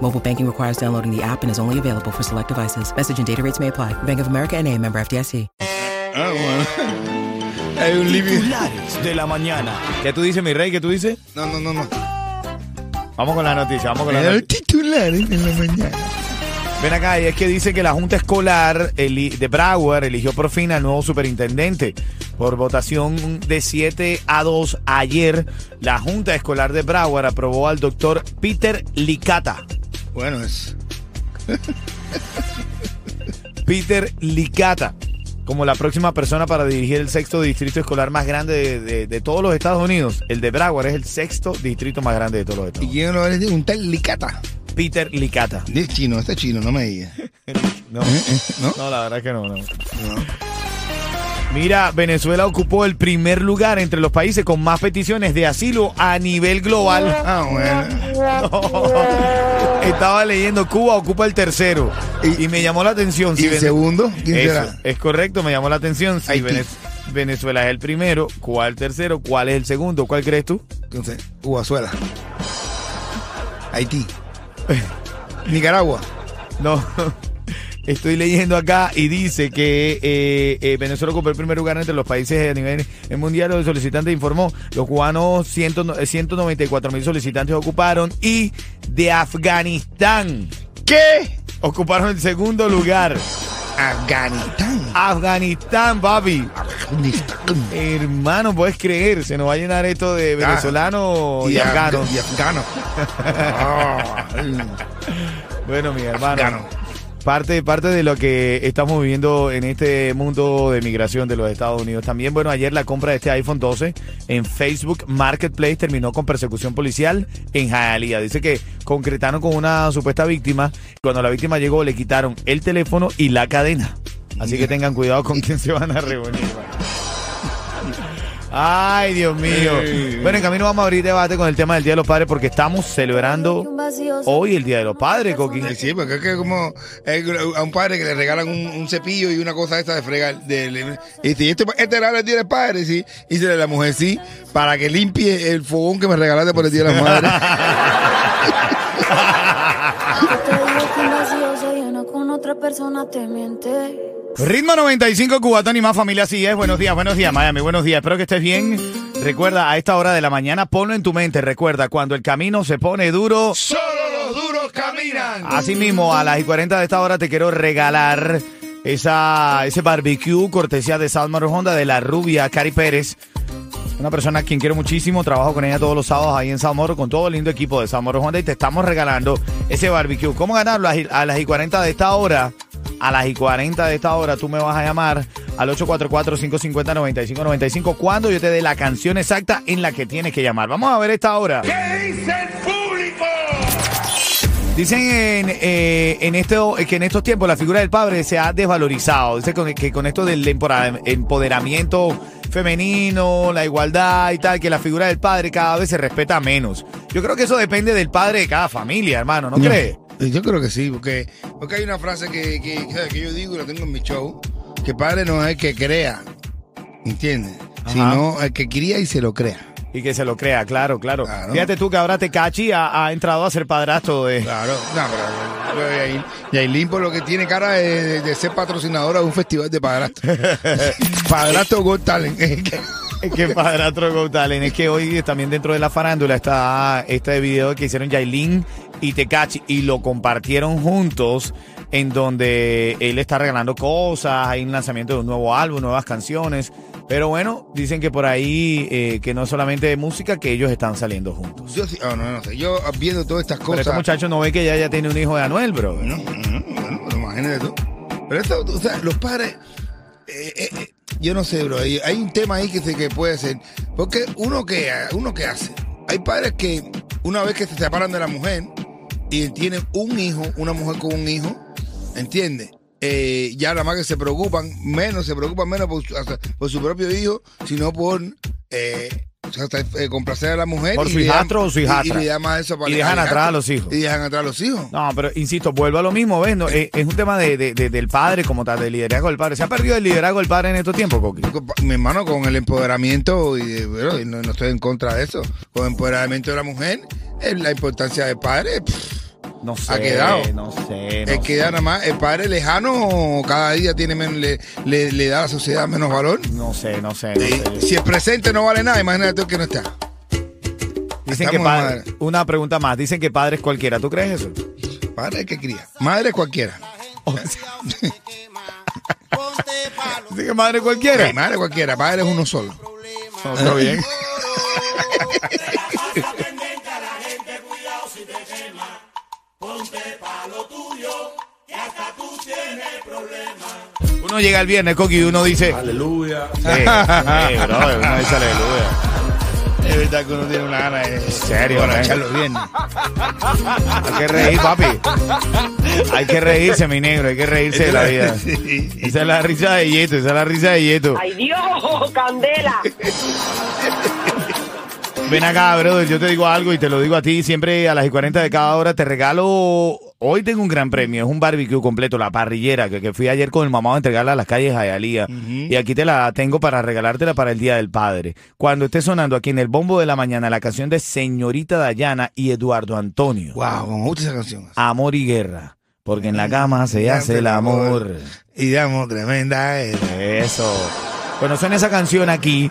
Mobile banking requires downloading the app and is only available for select devices. Message and data rates may apply. Bank of America and a member FDIC. Ah, bueno. Hay un living. Titulares de la mañana. ¿Qué tú dices, mi rey? ¿Qué tú dices? No, no, no, no. Vamos con la noticia, vamos con la Los noticia. titulares de la mañana. Ven acá, y es que dice que la Junta Escolar de Broward eligió por fin al nuevo superintendente. Por votación de 7 a 2 ayer, la Junta Escolar de Broward aprobó al doctor Peter Licata. Bueno, es. Peter Licata como la próxima persona para dirigir el sexto distrito escolar más grande de, de- de todos los Estados Unidos. El de Broward es el sexto distrito más grande de todos los ¿Y Estados Unidos. quién lo eres? Un tal Licata. Peter Licata. Es chino, este es chino, no me digas. No, ¿No? no, la verdad es que no, no. Mira, Venezuela ocupó el primer lugar entre los países con más peticiones de asilo a nivel global. Ah, bueno. Estaba leyendo, Cuba ocupa el tercero. Y, y me llamó la atención. ¿Y el Vene- segundo? ¿Quién Eso, será? es correcto, me llamó la atención. Si Venezuela es el primero, ¿cuál el tercero? ¿Cuál es el segundo? ¿Cuál crees tú? Entonces, Ubazuela. Haití. Nicaragua. No. Estoy leyendo acá y dice que eh, eh, Venezuela ocupó el primer lugar entre los países a nivel mundial. Los solicitantes informó, los cubanos 100 194 mil solicitantes ocuparon y de Afganistán ¿Qué? ocuparon el segundo lugar. Afganistán. Afganistán, papi. Afganistán. Hermano, puedes creer, se nos va a llenar esto de venezolanos y, af- afganos. Y afganos. Ay. Bueno, mi hermano. Afgano. Parte, parte de lo que estamos viviendo en este mundo de migración de los Estados Unidos. También, bueno, ayer la compra de este iPhone 12 en Facebook Marketplace terminó con persecución policial en Hialeah. Dice que concretaron con una supuesta víctima. Cuando la víctima llegó, le quitaron el teléfono y la cadena. Así que tengan cuidado con quién se van a reunir. Ay, Dios mío. Bueno, en camino vamos a abrir debate con el tema del Día de los Padres porque estamos celebrando hoy el Día de los Padres, Coqui. Sí, porque es que como eh, a un padre que le regalan un, un cepillo y una cosa esta de fregar. De, dice, este, este regalo el día del padre, sí. Y dice la mujer, sí, para que limpie el fogón que me regalaste por el día de las madres. otra persona, te miente. Ritmo 95 Cubatón y más familia, así es. Buenos días, buenos días, Miami, buenos días. Espero que estés bien. Recuerda, a esta hora de la mañana, ponlo en tu mente. Recuerda, cuando el camino se pone duro, Solo los duros caminan. así mismo, a las y 40 de esta hora te quiero regalar esa, ese barbecue cortesía de Salmar Honda de la rubia Cari Pérez. Una persona a quien quiero muchísimo, trabajo con ella todos los sábados ahí en Salmoro con todo el lindo equipo de Salmoro Honda y te estamos regalando ese barbecue. ¿Cómo ganarlo? A las- y 40 de esta hora, a las y 40 de esta hora tú me vas a llamar al 844-550-9595 cuando yo te dé la canción exacta en la que tienes que llamar. Vamos a ver esta hora. ¿Qué dice el público? Dicen en, eh, en esto, que en estos tiempos la figura del padre se ha desvalorizado. Dice que con esto del empoderamiento femenino, la igualdad y tal, que la figura del padre cada vez se respeta menos. Yo creo que eso depende del padre de cada familia, hermano, ¿no crees? Yo creo que sí, porque, porque hay una frase que, que, que yo digo y la tengo en mi show, que padre no es el que crea, ¿entiendes? Ajá. Sino el que cría y se lo crea. Y que se lo crea, claro, claro. Claro. Fíjate tú que ahora Tecachi ha, ha entrado a ser padrastro de... Claro, no, pero Yailin- por lo que tiene cara de, de ser patrocinadora de un festival de padrastro. padrastro Got Talent. Es que padrastro Go Talent. Es que hoy también dentro de la farándula está este video que hicieron Yailin y Tecachi y lo compartieron juntos en donde él está regalando cosas, hay un lanzamiento de un nuevo álbum, nuevas canciones. Pero bueno, dicen que por ahí, eh, que no solamente de música, que ellos están saliendo juntos. Yo sí, oh, no, no sé. Yo viendo todas estas Pero este cosas. muchacho no ve que ya, ya tiene un hijo de Anuel, bro. Bueno, pero imagínate tú. Pero esto, o sea, los padres. eh, eh, eh, yo no sé, bro. Hay, hay un tema ahí que, se, que puede ser. Porque uno que, uno que hace. Hay padres que una vez que se separan de la mujer y tienen un hijo, una mujer con un hijo, ¿entiendes? Eh, ya nada más que se preocupan, menos, se preocupan menos por por su propio hijo, sino por eh, eh, complacer a la mujer. Por su hijastro o su hijastra. Y, Y dejan atrás a hijastro. los hijos. Y dejan atrás a los hijos. No, pero insisto, vuelvo a lo mismo, ¿ves? No, eh, es un tema de, de- de- del padre como tal, del liderazgo del padre. ¿Se ha perdido el liderazgo del padre en estos tiempos, Coqui? mi hermano con el empoderamiento y, de- bueno, no, no estoy en contra de eso con el empoderamiento de la mujer eh, la importancia del padre pff, No sé. Ha quedado. No sé. es que ya nada más el padre lejano cada día tiene menos, le, le, le da a la sociedad menos valor No sé, no sé. no Y sé. si el presente no vale nada imagínate tú que no está Dicen que padre, una pregunta más. Dicen que padre es cualquiera. ¿Tú crees eso? padre que cría madre cualquiera Dicen que madre es cualquiera. Sí, madre cualquiera padre es uno solo No, está bien. Uno llega el viernes, Coqui, y uno dice. Aleluya. Sí, sí, bro, uno dice aleluya. es verdad que uno tiene una gana de en serio, man? los viernes Hay que reír, papi. Hay que reírse, mi negro. Hay que reírse de la vida. Sí. Esa es la risa de Yeto. Esa es la risa de Yeto. ¡Ay Dios! ¡Candela! Ven acá, brother. Yo te digo algo y te lo digo a ti. Siempre a las y 40 de cada hora te regalo. Hoy tengo un gran premio. Es un barbecue completo, la parrillera, que, que fui ayer con el mamá a entregarla a las calles Jayalía. Y aquí te la tengo para regalártela para el Día del Padre. Cuando esté sonando aquí en el bombo de la mañana la canción de Señorita Dayana y Eduardo Antonio. wow me gusta esa canción Amor y guerra. Porque en la cama se hace el amor. y damos tremenda guerra. Eso. Cuando suena esa canción aquí,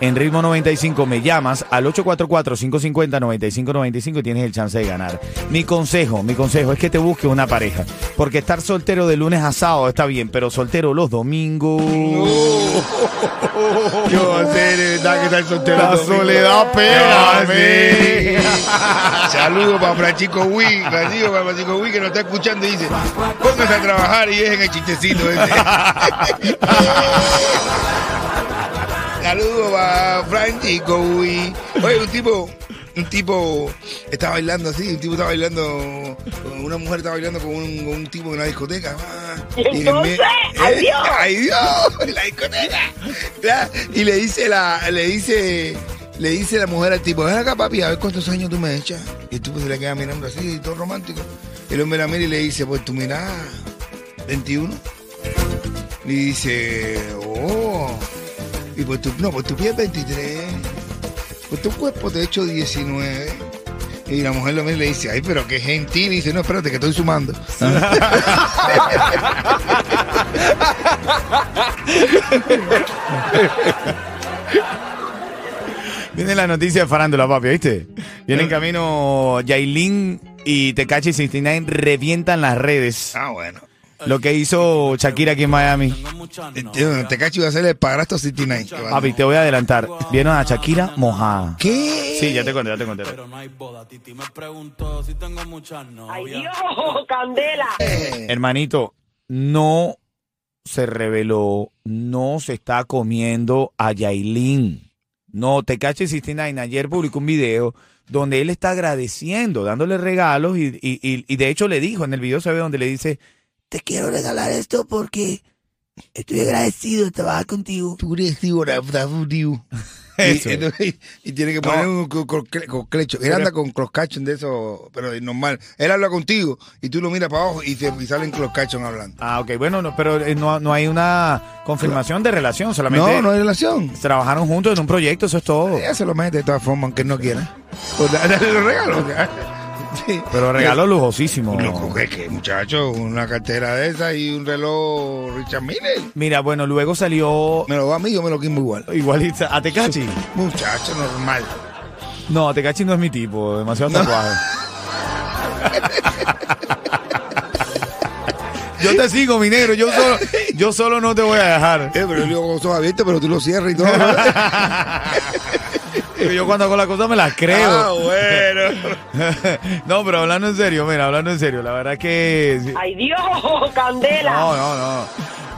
en Ritmo 95, me llamas al 844-550-9595 y tienes el chance de ganar. Mi consejo, mi consejo es que te busques una pareja. Porque estar soltero de lunes a sábado está bien, pero soltero los domingos. Yo de verdad que está el soltero. La domingo. soledad pega, Ah. Saludos para Francisco Wii, Francisco para Francisco Wii que nos está escuchando y dice, pónganse a trabajar y dejen el chistecito ese. Saludos para Francisco Wii. Oye, un tipo, un tipo está bailando así, un tipo está bailando, una mujer está bailando con un, con un tipo en una discoteca. Y en el entonces, me- ¡ay, eh, Dios! ¡Ay Dios! En la discoteca. Y le dice la, le dice, le dice la mujer al tipo, ven acá papi, a ver cuántos años tú me echas. Y el tipo se le queda mirando así, todo romántico. El hombre la mira y le dice, pues tú mirás 21. Y dice, oh. Y pues tú, no, pues tu piel 23. Pues tu cuerpo te he hecho 19. Y la mujer lo mira y le dice, ay, pero qué gentil. Y dice, no, espérate, que estoy sumando. Viene la noticia de farándula, papi, ¿viste? Viene en camino Yailin y Tecachi 69 revientan las redes. Ah, bueno. Lo que hizo Shakira aquí en Miami. Te cacho iba a ser el padrastro 69. que va- Papi, te voy a adelantar. Vieron a Shakira mojada. ¿Qué? Sí, ya te conté, ya te conté. Pero no hay boda. Titi me preguntó si tengo muchas ¡Ay novias. Dios! ¡Candela! Eh, Hermanito, no se reveló, no se está comiendo a Yailin. No, Tecachi 69 ayer publicó un video donde él está agradeciendo, dándole regalos y, y- y- y de hecho le dijo, en el video se ve donde le dice, te quiero regalar esto porque estoy agradecido de trabajar contigo. Tú eres. Eso. Y, entonces- y tiene que poner un co- co- co- clecho. Él anda con closcachon de eso, pero es normal. Él habla contigo y tú lo miras para abajo y, te, y salen closcachon hablando. Ah, ok. Bueno, no, pero eh, no, no hay una confirmación de relación, solamente No, no hay relación. trabajaron juntos en un proyecto, eso es todo. Ella se lo mete de todas formas, aunque él no quiera. Pues dale los regalos. Pero regalo lujosísimo. Loco, ¿qué, qué, muchacho? Una cartera de esa y un reloj Richard Miller. Mira, bueno, luego salió Me lo va a mí, yo me lo quimo igual. igualita a Tecachi. Muchacho, normal. No, Tecachi no es mi tipo, demasiado tatuaje. Yo te sigo, mi negro. Yo solo, yo solo no te voy a dejar. Eh, pero yo digo con abiertos, pero tú lo cierras y todo. Yo cuando hago las cosas me las creo. Ah, bueno. no, pero hablando en serio, mira, hablando en serio, la verdad que. ¡Ay, Dios! ¡Candela! No, no, no.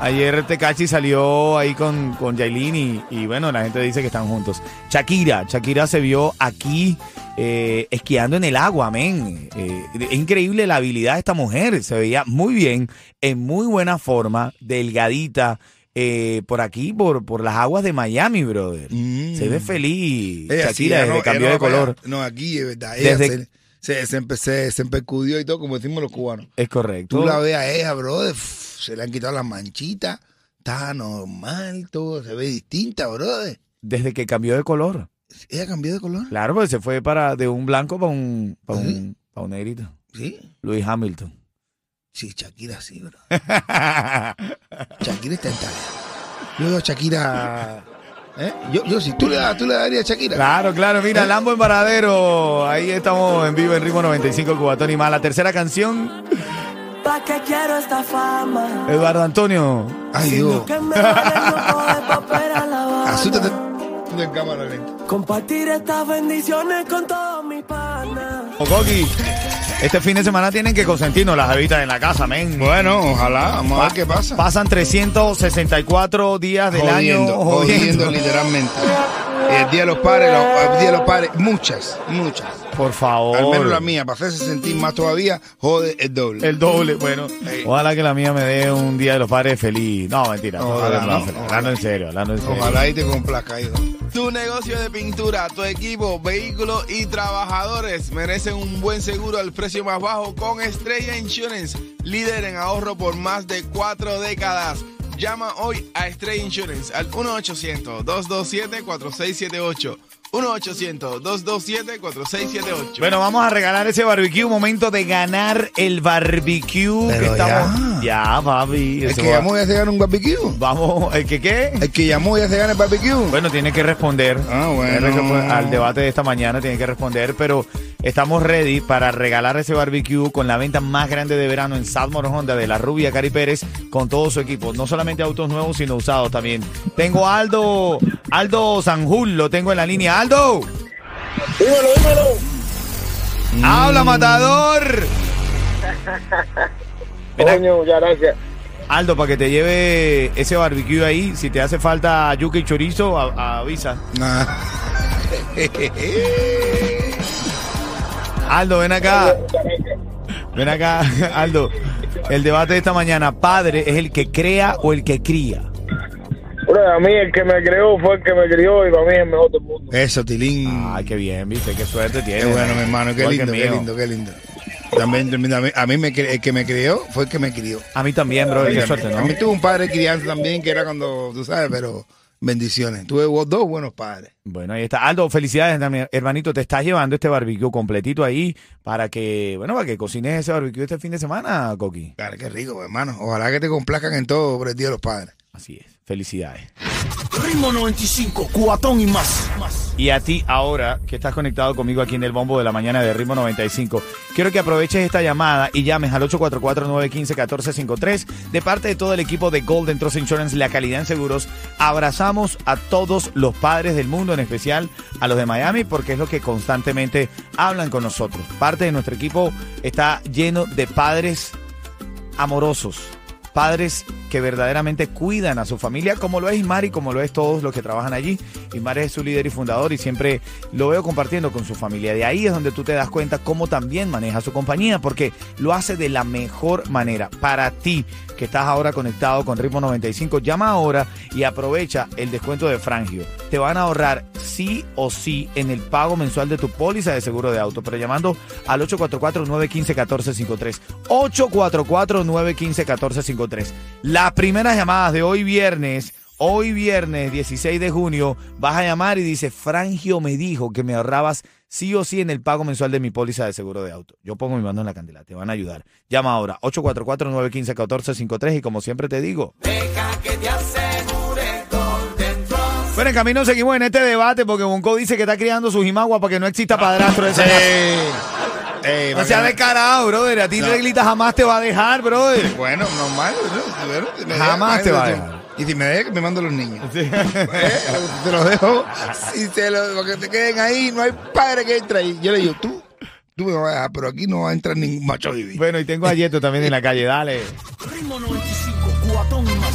Ayer Tecachi salió ahí con, con Yailin y, y bueno, la gente dice que están juntos. Shakira, Shakira se vio aquí eh, esquiando en el agua, men. Eh, es increíble la habilidad de esta mujer. Se veía muy bien, en muy buena forma, delgadita. Eh, por aquí, por, por las aguas de Miami, brother. Mm. Se ve feliz. Ella Shakira desde no- cambió de color. No, aquí es verdad. Ella Desde- se, se, se, empe- se- empercudió y todo, como decimos los cubanos. Es correcto. Tú la ves a ella, brother, se le han quitado las manchitas, está normal, todo se ve distinta, brother. Desde que cambió de color. Ella cambió de color, Claro, pues se fue para de un blanco para un, para un, para un negrito. ¿sí? Luis Hamilton. Sí, Shakira sí, bro. Shakira está en talla. Yo veo a Shakira. ¿eh? Yo, yo sí, tú le, das- tú le darías a Shakira. Claro, claro, mira, Lambo en Varadero. Ahí estamos en vivo en Ritmo 95 Cubatón y más. La tercera canción, ¿Pa' qué quiero esta fama? Eduardo Antonio. Ay, Dios. Que me vale loco de papel a la Habana. Asústate en cámara lenta. Compartir estas bendiciones con todos mis panas. Okoki, este fin de semana tienen que consentirnos las habitas en la casa, men. Bueno, ojalá, vamos a ver qué pasa. Pasan 364 días del jodiendo, año jodiendo, jodiendo. literalmente. El día de los padres, los- el día de los padres, muchas, muchas. Por favor. Al menos la mía, para hacerse sentir más todavía, jode el doble. El doble, bueno. Ey. Ojalá que la mía me dé un día de los padres feliz. No, mentira. Ojalá, no, ojalá. Hablando en serio, hablando en serio. Ojalá y te complazca, hijo. Tu negocio de pintura, tu equipo, vehículos y trabajadores merecen un buen seguro al precio más bajo con Estrella Insurance, líder en ahorro por más de cuatro décadas. Llama hoy a Estrella Insurance al 1-800-227-4678. 1-800-227-4678. Bueno, vamos a regalar ese barbecue. Momento de ganar el barbecue. Pero que estamos... ya. ya, papi. El que va- llamó ya se gana un barbecue. Vamos, ¿el que qué? El que llamó ya se gana el barbecue. Bueno, tiene que responder. Ah, bueno. Tiene que responder Al debate de esta mañana tiene que responder, pero estamos ready para regalar ese barbecue con la venta más grande de verano en Sadmore Honda de la rubia Cari Pérez con todo su equipo. No solamente autos nuevos, sino usados también. Tengo a Aldo, Aldo Sanjul, lo tengo en la línea. ¡Aldo! Dímelo, dímelo. ¡Habla, matador! Coño, muchas gracias. Aldo, para que te lleve ese barbecue ahí, si te hace falta yuca y chorizo, a- a- avisa. Nah. Aldo, ven acá. Ven acá, Aldo. El debate de esta mañana, padre, ¿es el que crea o el que cría? Bueno, a mí el que me creó fue el que me crió y para mí es el mejor del mundo. Eso, Tilín. Ay, qué bien, viste, qué suerte tiene. Qué bueno, mi hermano. Qué lindo, qué lindo, qué lindo. También, también, a mí, a me, el que me crió fue el que me crió. A mí también, bro, qué A suerte, ¿no? mí tuve un padre crianza también, que era cuando, tú sabes, pero bendiciones. Tuve dos buenos padres. Bueno, ahí está. Aldo, felicidades, hermanito. Te estás llevando este barbecue completito ahí para que, bueno, para que cocines ese barbecue este fin de semana, Coqui. Claro, qué rico, hermano. Ojalá que te complazcan en todo por el Día de los Padres. Así es. Felicidades. Ritmo 95, cuatón y más. Y a ti ahora, que estás conectado conmigo aquí en el bombo de la mañana de Ritmo 95, quiero que aproveches esta llamada y llames al 844-915-1453 de parte de todo el equipo de Golden Trust Insurance, la calidad en seguros. Abrazamos a todos los padres del mundo, en especial a los de Miami, porque es lo que constantemente hablan con nosotros. Parte de nuestro equipo está lleno de padres amorosos, padres que verdaderamente cuidan a su familia, como lo es Ismar y como lo es todos los que trabajan allí. Ismar es su líder y fundador y siempre lo veo compartiendo con su familia. De ahí es donde tú te das cuenta cómo también maneja su compañía, porque lo hace de la mejor manera. Para ti, que estás ahora conectado con Ritmo 95, llama ahora y aprovecha el descuento de Frangio. Te van a ahorrar sí o sí en el pago mensual de tu póliza de seguro de auto, pero llamando al 844-915-1453. 844-915-1453. Las primeras llamadas de hoy viernes. Hoy viernes 16 de junio vas a llamar y dice, Frangio me dijo que me ahorrabas sí o sí en el pago mensual de mi póliza de seguro de auto. Yo pongo mi mano en la candela, te van a ayudar. Llama ahora 844-915-1453 y como siempre te digo... Deja que te Trust. Bueno, en camino seguimos en este debate porque Bonco dice que está criando su jimagua para que no exista padrastro de esa Eh, eh, No sea bacana. descarado, brother. A ti No. Reglita jamás te va a dejar, brother. Bueno, normal. ¿no? Jamás deja, te va a dejar. Y si me deja, que me mando los niños. Eh, te los dejo. Y se los, porque te queden ahí, no hay padre que entre ahí. Yo le digo, tú, tú me vas a dejar, pero aquí no va a entrar ningún macho vivir. Bueno, y tengo a Yeto también en la calle, dale. Ritmo 95, cuatón y más.